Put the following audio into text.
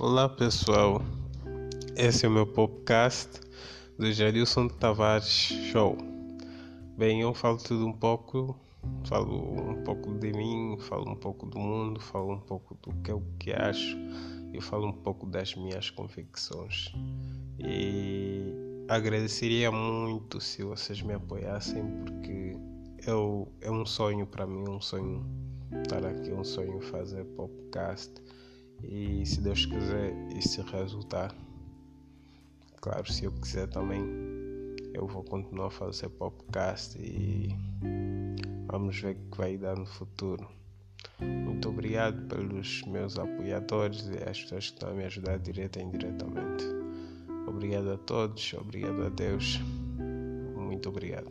Olá pessoal, esse é o meu podcast do Jarilson Tavares Show. Bem, eu falo tudo um pouco, falo um pouco de mim, falo um pouco do mundo, falo um pouco do que eu que acho e falo um pouco das minhas convicções. E agradeceria muito se vocês me apoiassem porque eu, é um sonho para mim, um sonho estar aqui, um sonho fazer podcast e se Deus quiser isso resultar. Claro, se eu quiser também, eu vou continuar a fazer podcast e vamos ver o que vai dar no futuro. Muito obrigado pelos meus apoiadores e as pessoas que estão a me ajudar direta e indiretamente. Obrigado a todos, obrigado a Deus. Muito obrigado.